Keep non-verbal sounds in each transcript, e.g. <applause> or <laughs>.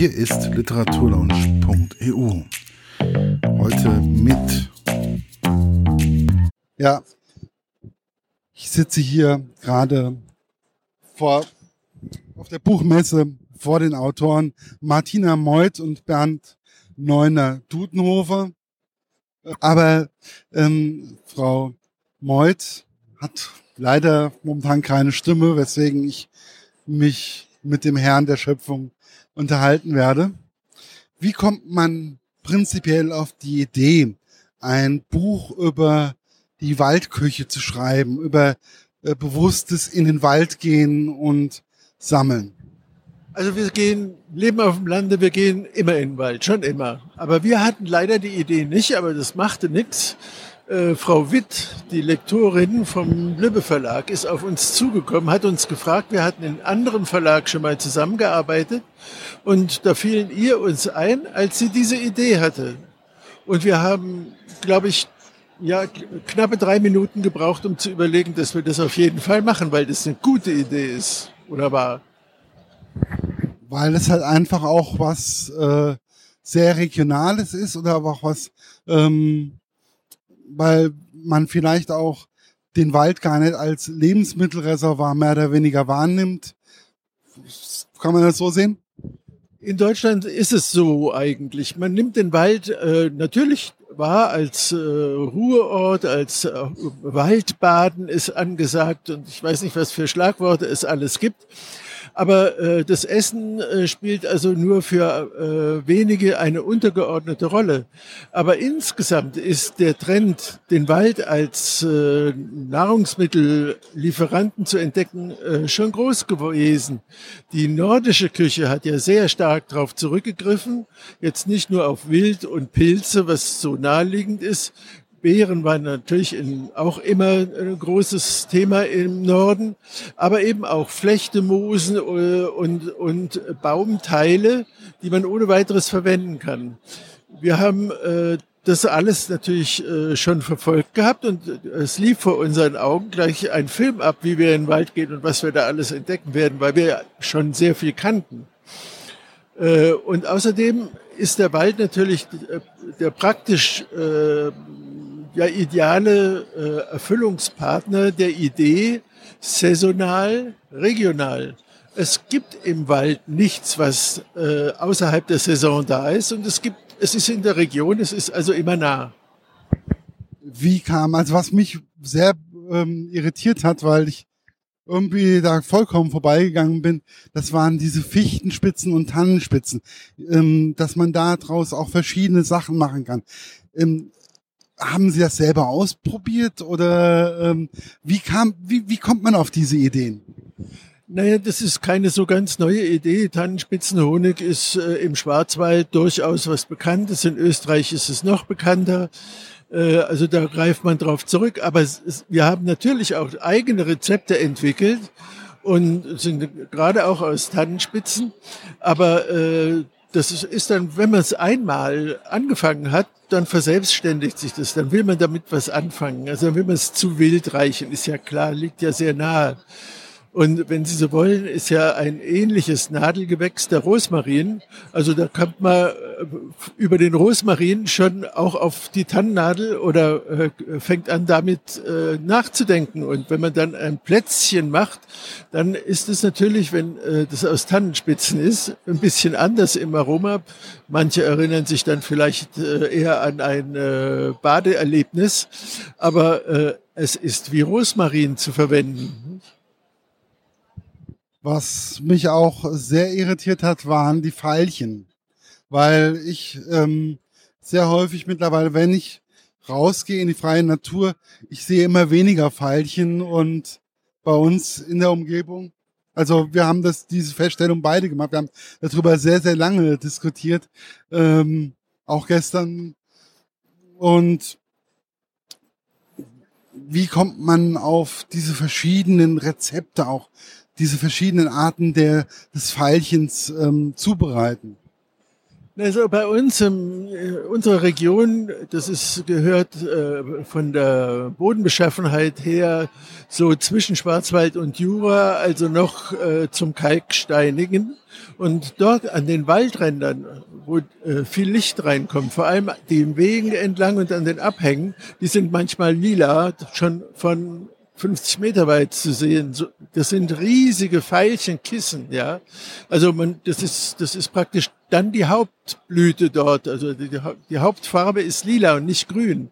Hier ist literaturlaunch.eu. Heute mit. Ja, ich sitze hier gerade vor, auf der Buchmesse vor den Autoren Martina Meuth und Bernd Neuner Dudenhofer. Aber ähm, Frau Meuth hat leider momentan keine Stimme, weswegen ich mich mit dem Herrn der Schöpfung unterhalten werde. Wie kommt man prinzipiell auf die Idee, ein Buch über die Waldküche zu schreiben, über äh, bewusstes in den Wald gehen und sammeln? Also wir gehen, leben auf dem Lande, wir gehen immer in den Wald, schon immer. Aber wir hatten leider die Idee nicht, aber das machte nichts. Äh, Frau Witt, die Lektorin vom Lübbe Verlag, ist auf uns zugekommen, hat uns gefragt, wir hatten in anderem Verlag schon mal zusammengearbeitet und da fielen ihr uns ein, als sie diese Idee hatte. Und wir haben, glaube ich, ja, knappe drei Minuten gebraucht, um zu überlegen, dass wir das auf jeden Fall machen, weil das eine gute Idee ist oder war. Weil es halt einfach auch was äh, sehr Regionales ist oder auch was ähm, weil man vielleicht auch den Wald gar nicht als Lebensmittelreservoir mehr oder weniger wahrnimmt. Kann man das so sehen? In Deutschland ist es so eigentlich. Man nimmt den Wald äh, natürlich wahr als äh, Ruheort, als äh, Waldbaden ist angesagt und ich weiß nicht, was für Schlagworte es alles gibt. Aber äh, das Essen äh, spielt also nur für äh, wenige eine untergeordnete Rolle. Aber insgesamt ist der Trend, den Wald als äh, Nahrungsmittellieferanten zu entdecken, äh, schon groß gewesen. Die nordische Küche hat ja sehr stark darauf zurückgegriffen, jetzt nicht nur auf Wild und Pilze, was so naheliegend ist, Beeren waren natürlich in, auch immer ein großes Thema im Norden, aber eben auch Flechtemosen äh, und, und Baumteile, die man ohne weiteres verwenden kann. Wir haben äh, das alles natürlich äh, schon verfolgt gehabt und es lief vor unseren Augen gleich ein Film ab, wie wir in den Wald gehen und was wir da alles entdecken werden, weil wir schon sehr viel kannten. Äh, und außerdem ist der Wald natürlich äh, der praktisch äh, ja, ideale äh, Erfüllungspartner der Idee saisonal, regional. Es gibt im Wald nichts, was äh, außerhalb der Saison da ist und es gibt, es ist in der Region, es ist also immer nah. Wie kam, also was mich sehr ähm, irritiert hat, weil ich irgendwie da vollkommen vorbeigegangen bin, das waren diese Fichtenspitzen und Tannenspitzen, ähm, dass man da draus auch verschiedene Sachen machen kann. Ähm, haben Sie das selber ausprobiert oder ähm, wie kam, wie, wie kommt man auf diese Ideen? Naja, das ist keine so ganz neue Idee. Tannenspitzenhonig ist äh, im Schwarzwald durchaus was Bekanntes. In Österreich ist es noch bekannter. Äh, also da greift man drauf zurück. Aber es, wir haben natürlich auch eigene Rezepte entwickelt und sind gerade auch aus Tannenspitzen. Aber äh, das ist, dann, wenn man es einmal angefangen hat, dann verselbstständigt sich das. Dann will man damit was anfangen. Also dann will man es zu wild reichen, ist ja klar, liegt ja sehr nahe. Und wenn Sie so wollen, ist ja ein ähnliches Nadelgewächs der Rosmarin. Also da kommt man äh, über den Rosmarin schon auch auf die Tannennadel oder äh, fängt an damit äh, nachzudenken. Und wenn man dann ein Plätzchen macht, dann ist es natürlich, wenn das aus Tannenspitzen ist, ein bisschen anders im Aroma. Manche erinnern sich dann vielleicht eher an ein Badeerlebnis, aber es ist wie Rosmarin zu verwenden. Was mich auch sehr irritiert hat, waren die Pfeilchen. Weil ich ähm, sehr häufig mittlerweile, wenn ich rausgehe in die freie Natur, ich sehe immer weniger Pfeilchen und bei uns in der Umgebung. Also wir haben das, diese Feststellung beide gemacht. Wir haben darüber sehr, sehr lange diskutiert. Ähm, auch gestern. Und wie kommt man auf diese verschiedenen Rezepte auch diese verschiedenen Arten der, des Pfeilchens ähm, zubereiten? Also bei uns, in äh, unserer Region, das ist, gehört äh, von der Bodenbeschaffenheit her so zwischen Schwarzwald und Jura, also noch äh, zum Kalksteinigen. Und dort an den Waldrändern, wo äh, viel Licht reinkommt, vor allem den Wegen entlang und an den Abhängen, die sind manchmal lila, schon von 50 Meter weit zu sehen. Das sind riesige Veilchenkissen, ja. Also man, das ist, das ist praktisch dann die Hauptblüte dort. Also die, die Hauptfarbe ist lila und nicht grün.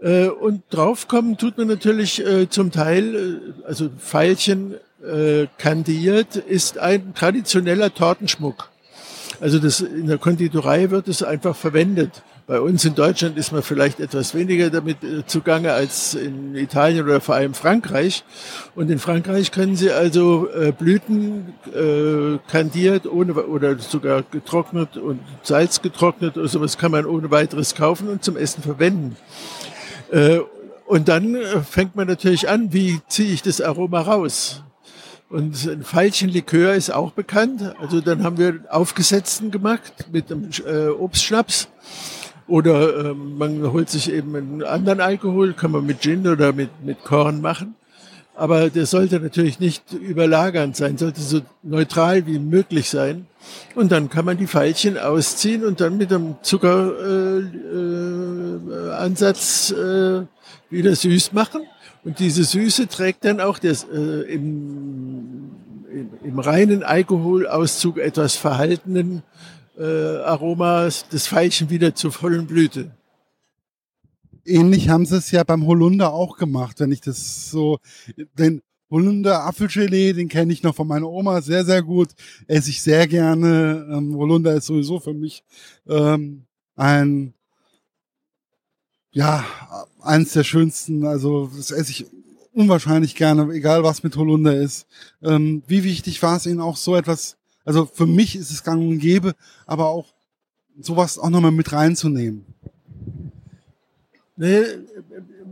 Äh, und draufkommen tut man natürlich äh, zum Teil, äh, also Veilchen kandiert, ist ein traditioneller Tortenschmuck. Also das, in der Konditorei wird es einfach verwendet. Bei uns in Deutschland ist man vielleicht etwas weniger damit äh, zugange als in Italien oder vor allem Frankreich. Und in Frankreich können Sie also äh, Blüten äh, kandiert ohne, oder sogar getrocknet und Salz getrocknet oder sowas kann man ohne weiteres kaufen und zum Essen verwenden. Äh, und dann äh, fängt man natürlich an, wie ziehe ich das Aroma raus? Und ein Veilchenlikör ist auch bekannt. Also dann haben wir Aufgesetzten gemacht mit einem äh, Obstschnaps. Oder ähm, man holt sich eben einen anderen Alkohol, kann man mit Gin oder mit, mit Korn machen. Aber der sollte natürlich nicht überlagernd sein, sollte so neutral wie möglich sein. Und dann kann man die Pfeilchen ausziehen und dann mit einem Zuckeransatz äh, äh, äh, wieder süß machen. Und diese Süße trägt dann auch das, äh, im, im, im reinen Alkoholauszug etwas verhaltenen äh, Aromas des Veilchen wieder zur vollen Blüte. Ähnlich haben sie es ja beim Holunder auch gemacht, wenn ich das so, den Holunder Apfelgelee, den kenne ich noch von meiner Oma sehr, sehr gut, esse ich sehr gerne. Ähm, Holunder ist sowieso für mich ähm, ein, ja, eins der schönsten, also das esse ich unwahrscheinlich gerne, egal was mit Holunder ist. Ähm, wie wichtig war es Ihnen auch so etwas also für mich ist es gang und gäbe, aber auch sowas auch nochmal mit reinzunehmen. Nee,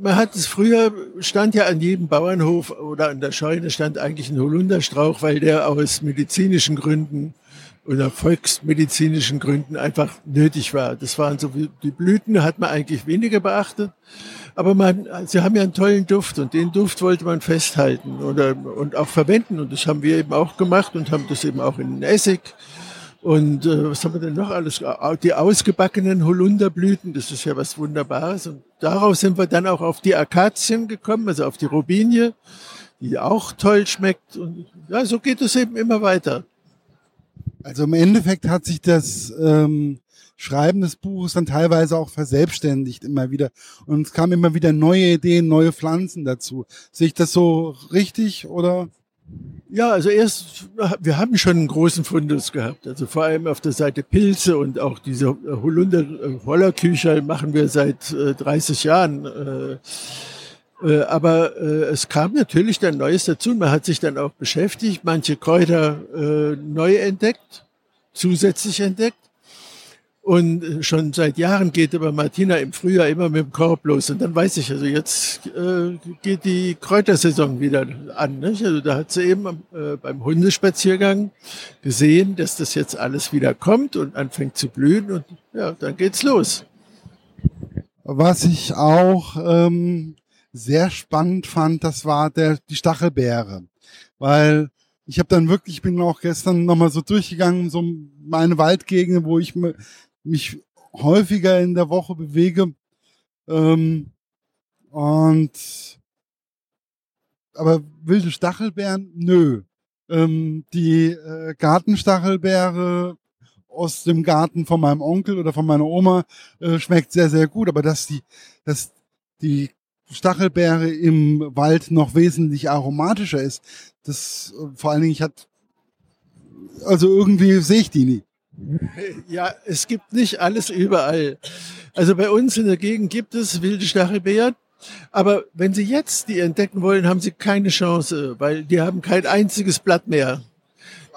man hat es früher, stand ja an jedem Bauernhof oder an der Scheune stand eigentlich ein Holunderstrauch, weil der aus medizinischen Gründen oder volksmedizinischen Gründen einfach nötig war. Das waren so die Blüten hat man eigentlich weniger beachtet. Aber man, sie haben ja einen tollen Duft und den Duft wollte man festhalten oder, und auch verwenden. Und das haben wir eben auch gemacht und haben das eben auch in Essig. Und äh, was haben wir denn noch alles? Die ausgebackenen Holunderblüten, das ist ja was Wunderbares. Und daraus sind wir dann auch auf die Akazien gekommen, also auf die Robinie, die auch toll schmeckt. Und ja, so geht es eben immer weiter. Also im Endeffekt hat sich das ähm, Schreiben des Buches dann teilweise auch verselbstständigt immer wieder. Und es kamen immer wieder neue Ideen, neue Pflanzen dazu. Sehe ich das so richtig oder? Ja, also erst, wir haben schon einen großen Fundus gehabt. Also vor allem auf der Seite Pilze und auch diese Holunder äh, Hollerkücher machen wir seit äh, 30 Jahren. Äh, aber äh, es kam natürlich dann Neues dazu. Man hat sich dann auch beschäftigt, manche Kräuter äh, neu entdeckt, zusätzlich entdeckt. Und äh, schon seit Jahren geht aber Martina im Frühjahr immer mit dem Korb los. Und dann weiß ich, also jetzt äh, geht die Kräutersaison wieder an. Nicht? Also da hat sie eben äh, beim Hundespaziergang gesehen, dass das jetzt alles wieder kommt und anfängt zu blühen. Und ja, dann geht's los. Was ich auch ähm, sehr spannend fand, das war der, die Stachelbeere. Weil ich habe dann wirklich, ich bin auch gestern nochmal so durchgegangen, so meine Waldgegend, wo ich mich häufiger in der Woche bewege. Ähm, und aber wilde Stachelbeeren, nö. Ähm, die äh, Gartenstachelbeere aus dem Garten von meinem Onkel oder von meiner Oma äh, schmeckt sehr, sehr gut. Aber dass die, dass die Stachelbeere im Wald noch wesentlich aromatischer ist, das äh, vor allen Dingen, hat, also irgendwie sehe ich die nie. <laughs> Ja, es gibt nicht alles überall. Also bei uns in der Gegend gibt es wilde Stachelbeeren. Aber wenn Sie jetzt die entdecken wollen, haben Sie keine Chance, weil die haben kein einziges Blatt mehr.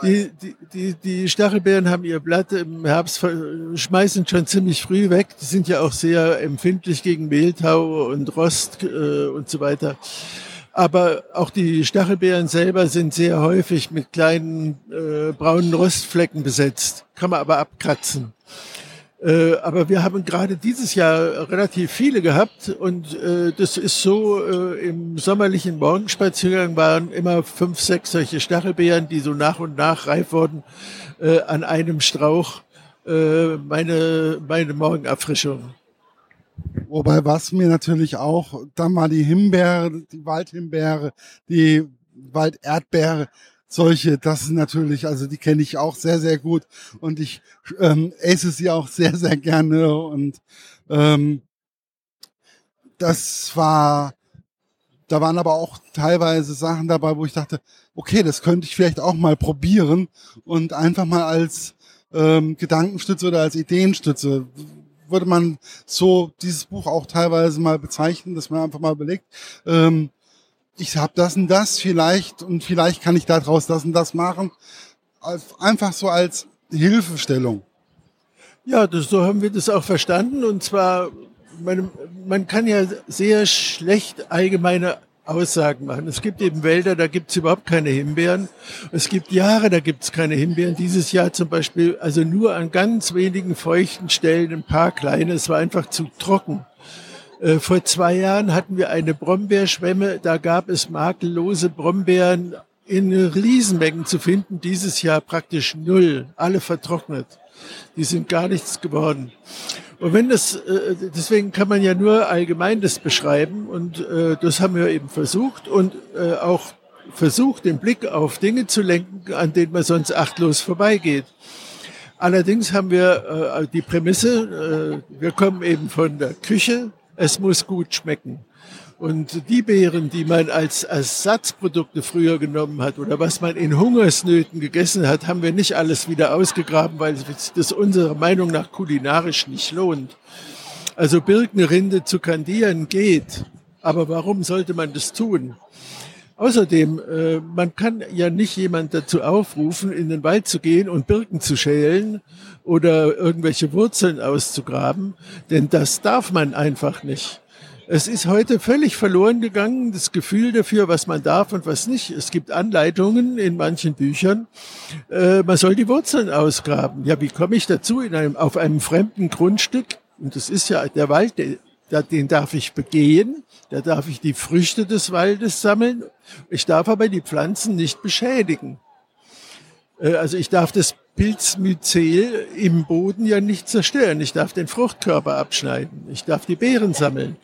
Die, die, die, die Stachelbeeren haben ihr Blatt im Herbst, schmeißen schon ziemlich früh weg. Die sind ja auch sehr empfindlich gegen Mehltau und Rost äh, und so weiter. Aber auch die Stachelbeeren selber sind sehr häufig mit kleinen äh, braunen Rostflecken besetzt. Kann man aber abkratzen. Äh, aber wir haben gerade dieses Jahr relativ viele gehabt und äh, das ist so, äh, im sommerlichen Morgenspaziergang waren immer fünf, sechs solche Stachelbeeren, die so nach und nach reif wurden, äh, an einem Strauch äh, meine, meine Morgenerfrischung. Wobei was mir natürlich auch, dann mal die Himbeere, die Waldhimbeere, die Walderdbeere, solche, das ist natürlich, also die kenne ich auch sehr, sehr gut. Und ich ähm, esse sie auch sehr, sehr gerne. Und ähm, das war, da waren aber auch teilweise Sachen dabei, wo ich dachte, okay, das könnte ich vielleicht auch mal probieren und einfach mal als ähm, Gedankenstütze oder als Ideenstütze. Würde man so dieses Buch auch teilweise mal bezeichnen, dass man einfach mal überlegt, ähm, ich habe das und das vielleicht und vielleicht kann ich daraus das und das machen. Einfach so als Hilfestellung. Ja, das, so haben wir das auch verstanden. Und zwar, man, man kann ja sehr schlecht allgemeine Aussagen machen. Es gibt eben Wälder, da gibt es überhaupt keine Himbeeren. Es gibt Jahre, da gibt es keine Himbeeren. Dieses Jahr zum Beispiel, also nur an ganz wenigen feuchten Stellen ein paar kleine. Es war einfach zu trocken. Äh, vor zwei Jahren hatten wir eine Brombeerschwemme. Da gab es makellose Brombeeren in Riesenmengen zu finden. Dieses Jahr praktisch null. Alle vertrocknet. Die sind gar nichts geworden. Und wenn das, äh, deswegen kann man ja nur allgemein das beschreiben und äh, das haben wir eben versucht und auch versucht, den Blick auf Dinge zu lenken, an denen man sonst achtlos vorbeigeht. Allerdings haben wir die Prämisse, wir kommen eben von der Küche, es muss gut schmecken. Und die Beeren, die man als Ersatzprodukte früher genommen hat oder was man in Hungersnöten gegessen hat, haben wir nicht alles wieder ausgegraben, weil das unserer Meinung nach kulinarisch nicht lohnt. Also Birkenrinde zu kandieren geht, aber warum sollte man das tun? Außerdem, äh, man kann ja nicht jemand dazu aufrufen, in den Wald zu gehen und Birken zu schälen oder irgendwelche Wurzeln auszugraben, denn das darf man einfach nicht. Es ist heute völlig verloren gegangen, das Gefühl dafür, was man darf und was nicht. Es gibt Anleitungen in manchen Büchern. Äh, man soll die Wurzeln ausgraben. Ja, wie komme ich dazu in einem, auf einem fremden Grundstück? Und das ist ja der Wald, den darf ich begehen, da darf ich die Früchte des Waldes sammeln, ich darf aber die Pflanzen nicht beschädigen. Äh, also ich darf das Pilzmyzel im Boden ja nicht zerstören. Ich darf den Fruchtkörper abschneiden. Ich darf die Beeren sammeln.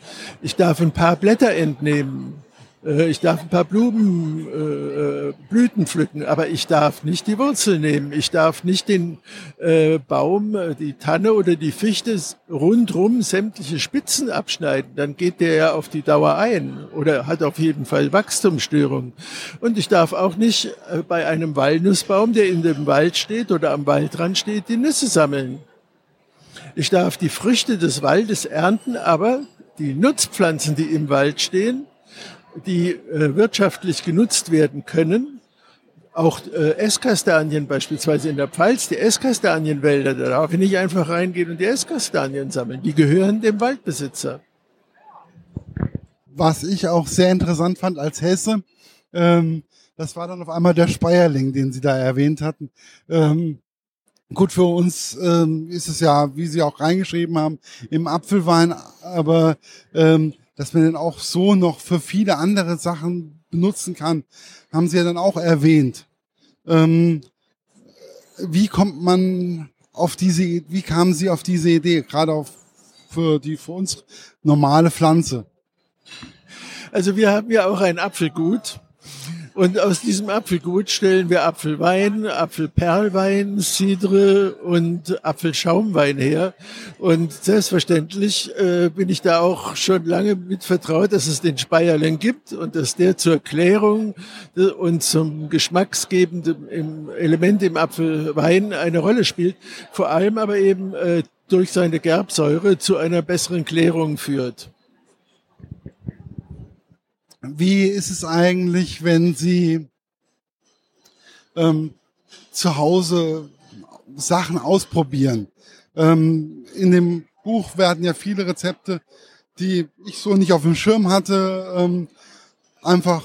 Ich darf ein paar Blätter entnehmen. Äh, ich darf ein paar Blumen, äh, äh, Blüten pflücken, aber ich darf nicht die Wurzel nehmen. Ich darf nicht den äh, Baum, äh, die Tanne oder die Fichte rundrum sämtliche Spitzen abschneiden. Dann geht der ja auf die Dauer ein oder hat auf jeden Fall Wachstumsstörungen. Und ich darf auch nicht äh, bei einem Walnussbaum, der in dem Wald steht oder am Waldrand steht, die Nüsse sammeln. Ich darf die Früchte des Waldes ernten, aber die Nutzpflanzen, die im Wald stehen, die äh, wirtschaftlich genutzt werden können. Auch äh, Esskastanien beispielsweise in der Pfalz, die Esskastanienwälder, da darf ich nicht einfach reingehen und die Esskastanien sammeln. Die gehören dem Waldbesitzer. Was ich auch sehr interessant fand als Hesse, ähm, das war dann auf einmal der Speierling, den Sie da erwähnt hatten. Ähm, gut, für uns ähm, ist es ja, wie Sie auch reingeschrieben haben, im Apfelwein, aber ähm, dass man den auch so noch für viele andere Sachen benutzen kann, haben Sie ja dann auch erwähnt. Ähm, wie kommt man auf diese, wie kamen Sie auf diese Idee, gerade auf, für die für uns normale Pflanze? Also wir haben ja auch ein Apfelgut und aus diesem Apfelgut stellen wir Apfelwein, Apfelperlwein, Cidre und Apfelschaumwein her. Und selbstverständlich äh, bin ich da auch schon lange mit vertraut, dass es den Speierling gibt und dass der zur Klärung und zum geschmacksgebenden Element im Apfelwein eine Rolle spielt. Vor allem aber eben äh, durch seine Gerbsäure zu einer besseren Klärung führt. Wie ist es eigentlich, wenn Sie ähm, zu Hause Sachen ausprobieren? Ähm, in dem Buch werden ja viele Rezepte, die ich so nicht auf dem Schirm hatte, ähm, einfach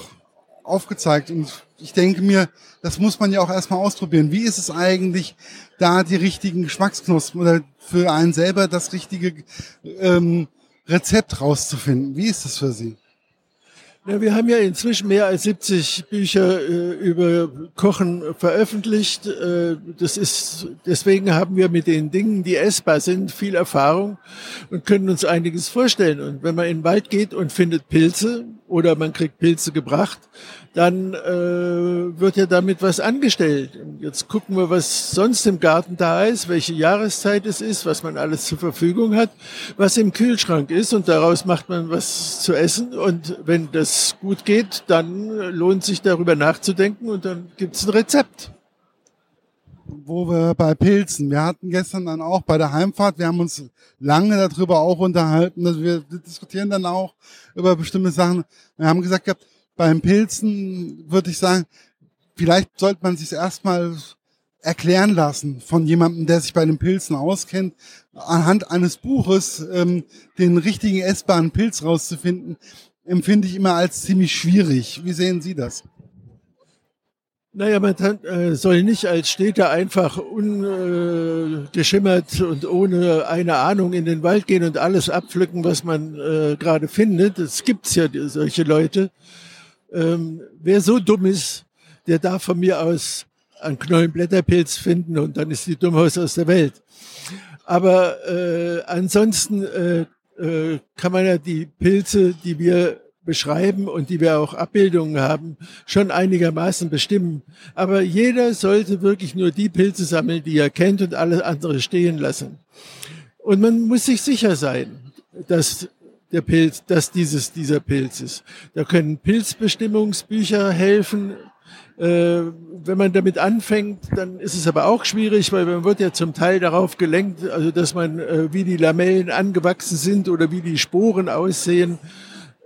aufgezeigt. Und ich denke mir, das muss man ja auch erstmal ausprobieren. Wie ist es eigentlich, da die richtigen Geschmacksknospen oder für einen selber das richtige ähm, Rezept rauszufinden? Wie ist das für Sie? Ja, wir haben ja inzwischen mehr als 70 Bücher äh, über Kochen veröffentlicht. Äh, das ist, deswegen haben wir mit den Dingen, die essbar sind, viel Erfahrung und können uns einiges vorstellen. Und wenn man in den Wald geht und findet Pilze oder man kriegt Pilze gebracht, dann äh, wird ja damit was angestellt. Und jetzt gucken wir, was sonst im Garten da ist, welche Jahreszeit es ist, was man alles zur Verfügung hat, was im Kühlschrank ist und daraus macht man was zu essen. Und wenn das gut geht, dann lohnt sich darüber nachzudenken und dann gibt's ein Rezept wo wir bei Pilzen, wir hatten gestern dann auch bei der Heimfahrt, wir haben uns lange darüber auch unterhalten, dass wir diskutieren dann auch über bestimmte Sachen. Wir haben gesagt gehabt, beim Pilzen würde ich sagen, vielleicht sollte man sich erstmal erklären lassen von jemandem, der sich bei den Pilzen auskennt, anhand eines Buches ähm, den richtigen essbaren Pilz rauszufinden, empfinde ich immer als ziemlich schwierig. Wie sehen Sie das? Naja, man äh, soll nicht als Städter einfach ungeschimmert äh, und ohne eine Ahnung in den Wald gehen und alles abpflücken, was man äh, gerade findet. Es gibt ja solche Leute. Ähm, wer so dumm ist, der darf von mir aus einen Knollenblätterpilz finden und dann ist die Dummhaus aus der Welt. Aber äh, ansonsten äh, kann man ja die Pilze, die wir beschreiben und die wir auch Abbildungen haben, schon einigermaßen bestimmen. Aber jeder sollte wirklich nur die Pilze sammeln, die er kennt und alles andere stehen lassen. Und man muss sich sicher sein, dass der Pilz, dass dieses dieser Pilz ist. Da können Pilzbestimmungsbücher helfen. Äh, wenn man damit anfängt, dann ist es aber auch schwierig, weil man wird ja zum Teil darauf gelenkt, also dass man, äh, wie die Lamellen angewachsen sind oder wie die Sporen aussehen.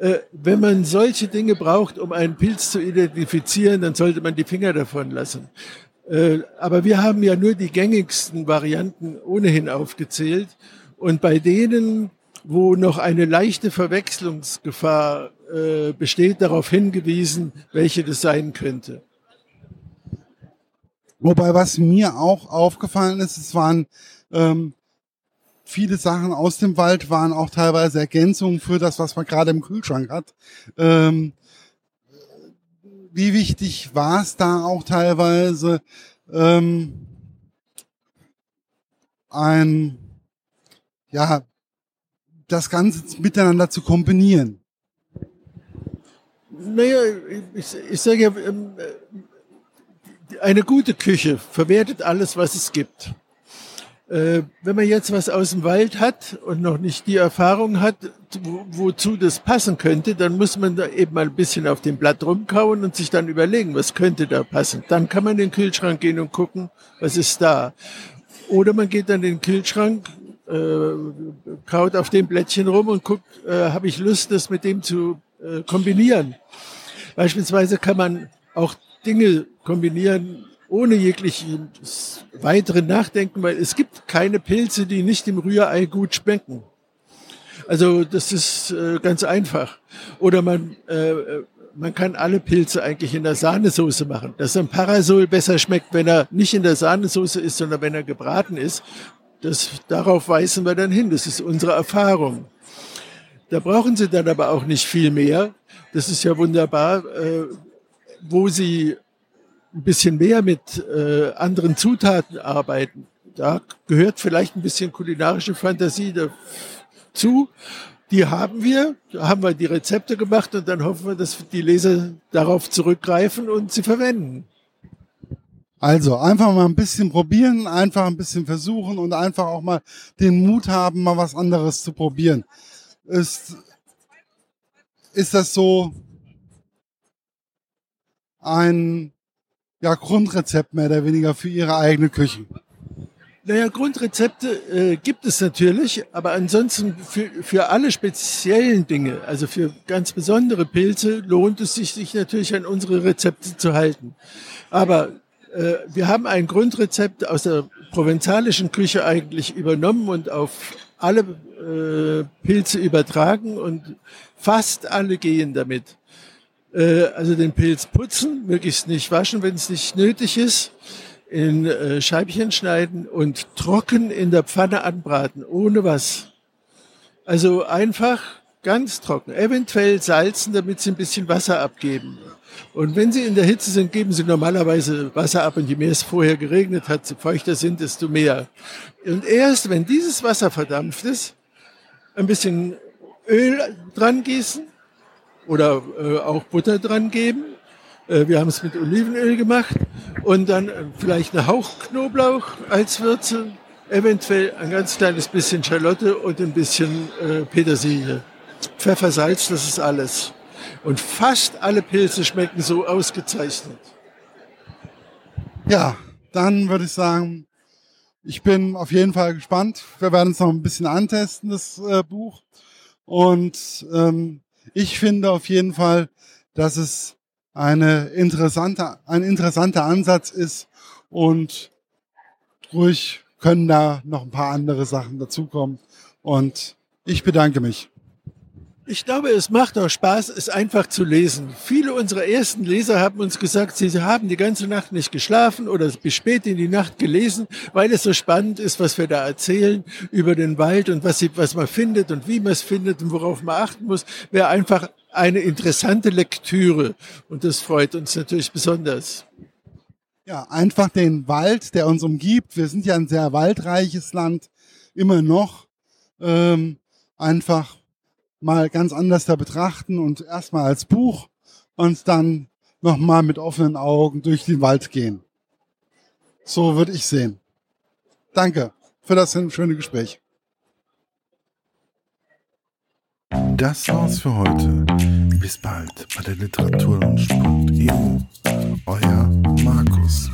Äh, wenn man solche Dinge braucht, um einen Pilz zu identifizieren, dann sollte man die Finger davon lassen. Äh, aber wir haben ja nur die gängigsten Varianten ohnehin aufgezählt. Und bei denen wo noch eine leichte Verwechslungsgefahr äh, besteht, darauf hingewiesen, welche das sein könnte. Wobei, was mir auch aufgefallen ist, es waren ähm, viele Sachen aus dem Wald, waren auch teilweise Ergänzungen für das, was man gerade im Kühlschrank hat. Ähm, wie wichtig war es da auch teilweise, ähm, ein ja, das Ganze miteinander zu kombinieren? Naja, ich, ich sage ja, ähm, eine gute Küche verwertet alles, was es gibt. Äh, wenn man jetzt was aus dem Wald hat und noch nicht die Erfahrung hat, wozu das passen könnte, dann muss man da eben mal ein bisschen auf dem Blatt rumkauen und sich dann überlegen, was könnte da passen. Dann kann man in den Kühlschrank gehen und gucken, was ist da. Oder man geht dann in den Kühlschrank, äh, kaut auf dem Blättchen rum und guckt, äh, habe ich Lust, das mit dem zu äh, kombinieren. Beispielsweise kann man auch Dinge kombinieren, ohne jegliches weitere Nachdenken, weil es gibt keine Pilze, die nicht im Rührei gut schmecken. Also das ist äh, ganz einfach. Oder man, äh, man kann alle Pilze eigentlich in der Sahnesoße machen. Dass ein Parasol besser schmeckt, wenn er nicht in der Sahnesoße ist, sondern wenn er gebraten ist. Das, darauf weisen wir dann hin. Das ist unsere Erfahrung. Da brauchen Sie dann aber auch nicht viel mehr. Das ist ja wunderbar, äh, wo Sie ein bisschen mehr mit äh, anderen Zutaten arbeiten. Da gehört vielleicht ein bisschen kulinarische Fantasie dazu. Die haben wir, da haben wir die Rezepte gemacht und dann hoffen wir, dass die Leser darauf zurückgreifen und sie verwenden. Also einfach mal ein bisschen probieren, einfach ein bisschen versuchen und einfach auch mal den Mut haben, mal was anderes zu probieren. Ist, ist das so ein ja, Grundrezept mehr oder weniger für Ihre eigene Küche? Naja, Grundrezepte äh, gibt es natürlich, aber ansonsten für, für alle speziellen Dinge, also für ganz besondere Pilze, lohnt es sich, sich natürlich an unsere Rezepte zu halten. Aber äh, wir haben ein Grundrezept aus der provenzalischen Küche eigentlich übernommen und auf alle äh, Pilze übertragen und fast alle gehen damit. Äh, also den Pilz putzen, möglichst nicht waschen, wenn es nicht nötig ist, in äh, Scheibchen schneiden und trocken in der Pfanne anbraten, ohne was. Also einfach ganz trocken. Eventuell salzen, damit sie ein bisschen Wasser abgeben. Und wenn sie in der Hitze sind, geben sie normalerweise Wasser ab. Und je mehr es vorher geregnet hat, je feuchter sind, desto mehr. Und erst wenn dieses Wasser verdampft ist, ein bisschen Öl dran gießen oder äh, auch Butter dran geben. Äh, wir haben es mit Olivenöl gemacht und dann äh, vielleicht eine Hauch Knoblauch als Würze, eventuell ein ganz kleines bisschen Schalotte und ein bisschen äh, Petersilie. Pfeffer, Salz, das ist alles. Und fast alle Pilze schmecken so ausgezeichnet. Ja, dann würde ich sagen, ich bin auf jeden Fall gespannt. Wir werden es noch ein bisschen antesten, das äh, Buch. Und ähm, ich finde auf jeden Fall, dass es eine interessante, ein interessanter Ansatz ist und ruhig können da noch ein paar andere Sachen dazukommen. Und ich bedanke mich. Ich glaube, es macht auch Spaß, es einfach zu lesen. Viele unserer ersten Leser haben uns gesagt, sie haben die ganze Nacht nicht geschlafen oder bis spät in die Nacht gelesen, weil es so spannend ist, was wir da erzählen über den Wald und was, sie, was man findet und wie man es findet und worauf man achten muss. Wäre einfach eine interessante Lektüre und das freut uns natürlich besonders. Ja, einfach den Wald, der uns umgibt. Wir sind ja ein sehr waldreiches Land, immer noch. Ähm, einfach mal ganz anders da betrachten und erstmal als Buch und dann nochmal mit offenen Augen durch den Wald gehen. So würde ich sehen. Danke für das schöne Gespräch. Das war's für heute. Bis bald bei der literaturlaunch.eu. Euer Markus.